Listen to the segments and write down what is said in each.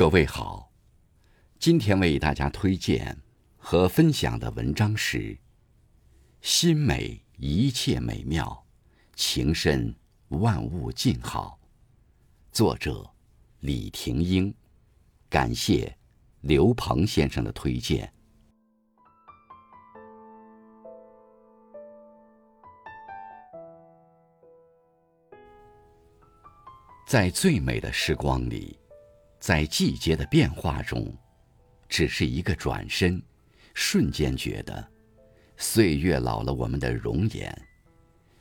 各位好，今天为大家推荐和分享的文章是《心美一切美妙，情深万物静好》，作者李廷英，感谢刘鹏先生的推荐。在最美的时光里，在季节的变化中，只是一个转身，瞬间觉得，岁月老了我们的容颜。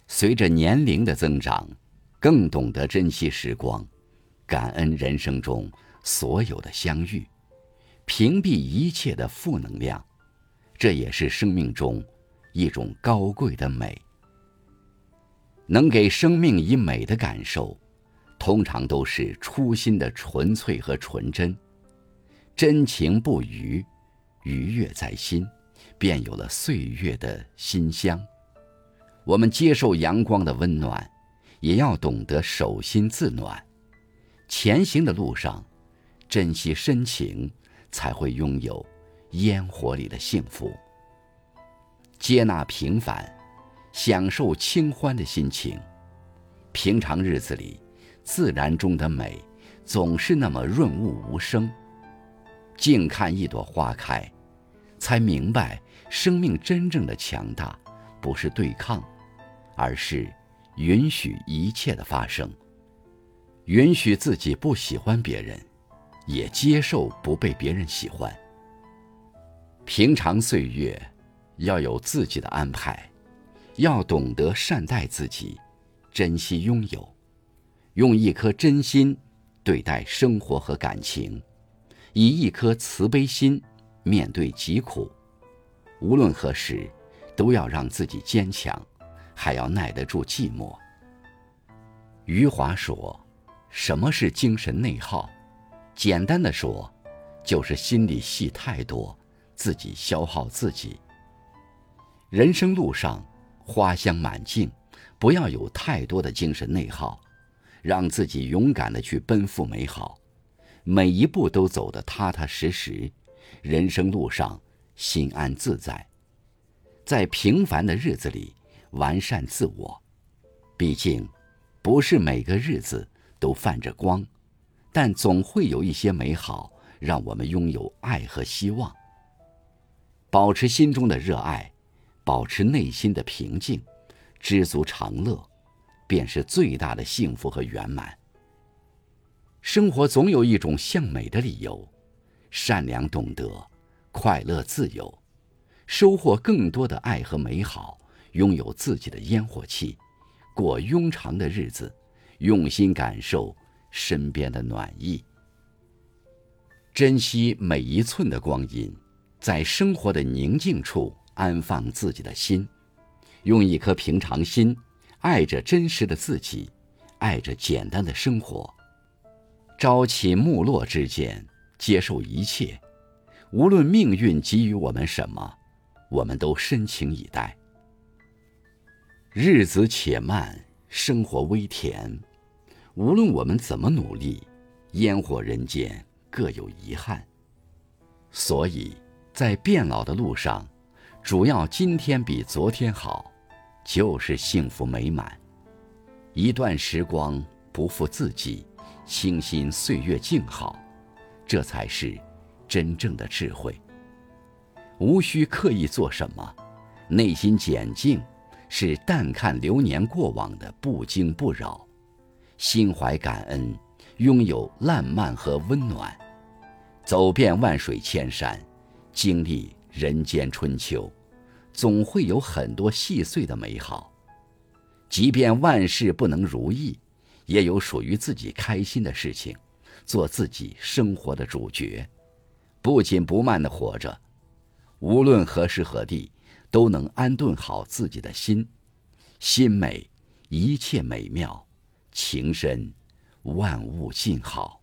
随着年龄的增长，更懂得珍惜时光，感恩人生中所有的相遇，屏蔽一切的负能量。这也是生命中一种高贵的美。能给生命以美的感受。通常都是初心的纯粹和纯真，真情不渝，愉悦在心，便有了岁月的馨香。我们接受阳光的温暖，也要懂得手心自暖。前行的路上，珍惜深情，才会拥有烟火里的幸福。接纳平凡，享受清欢的心情。平常日子里。自然中的美，总是那么润物无声。静看一朵花开，才明白生命真正的强大，不是对抗，而是允许一切的发生。允许自己不喜欢别人，也接受不被别人喜欢。平常岁月，要有自己的安排，要懂得善待自己，珍惜拥有。用一颗真心对待生活和感情，以一颗慈悲心面对疾苦。无论何时，都要让自己坚强，还要耐得住寂寞。余华说：“什么是精神内耗？简单的说，就是心里戏太多，自己消耗自己。人生路上花香满径，不要有太多的精神内耗。”让自己勇敢的去奔赴美好，每一步都走得踏踏实实，人生路上心安自在，在平凡的日子里完善自我。毕竟，不是每个日子都泛着光，但总会有一些美好让我们拥有爱和希望。保持心中的热爱，保持内心的平静，知足常乐。便是最大的幸福和圆满。生活总有一种向美的理由，善良懂得，快乐自由，收获更多的爱和美好，拥有自己的烟火气，过庸长的日子，用心感受身边的暖意，珍惜每一寸的光阴，在生活的宁静处安放自己的心，用一颗平常心。爱着真实的自己，爱着简单的生活。朝起暮落之间，接受一切，无论命运给予我们什么，我们都深情以待。日子且慢，生活微甜。无论我们怎么努力，烟火人间各有遗憾。所以，在变老的路上，主要今天比昨天好。就是幸福美满，一段时光不负自己，清新岁月静好，这才是真正的智慧。无需刻意做什么，内心简静，是淡看流年过往的不惊不扰，心怀感恩，拥有烂漫和温暖，走遍万水千山，经历人间春秋。总会有很多细碎的美好，即便万事不能如意，也有属于自己开心的事情，做自己生活的主角，不紧不慢的活着，无论何时何地，都能安顿好自己的心，心美，一切美妙，情深，万物静好。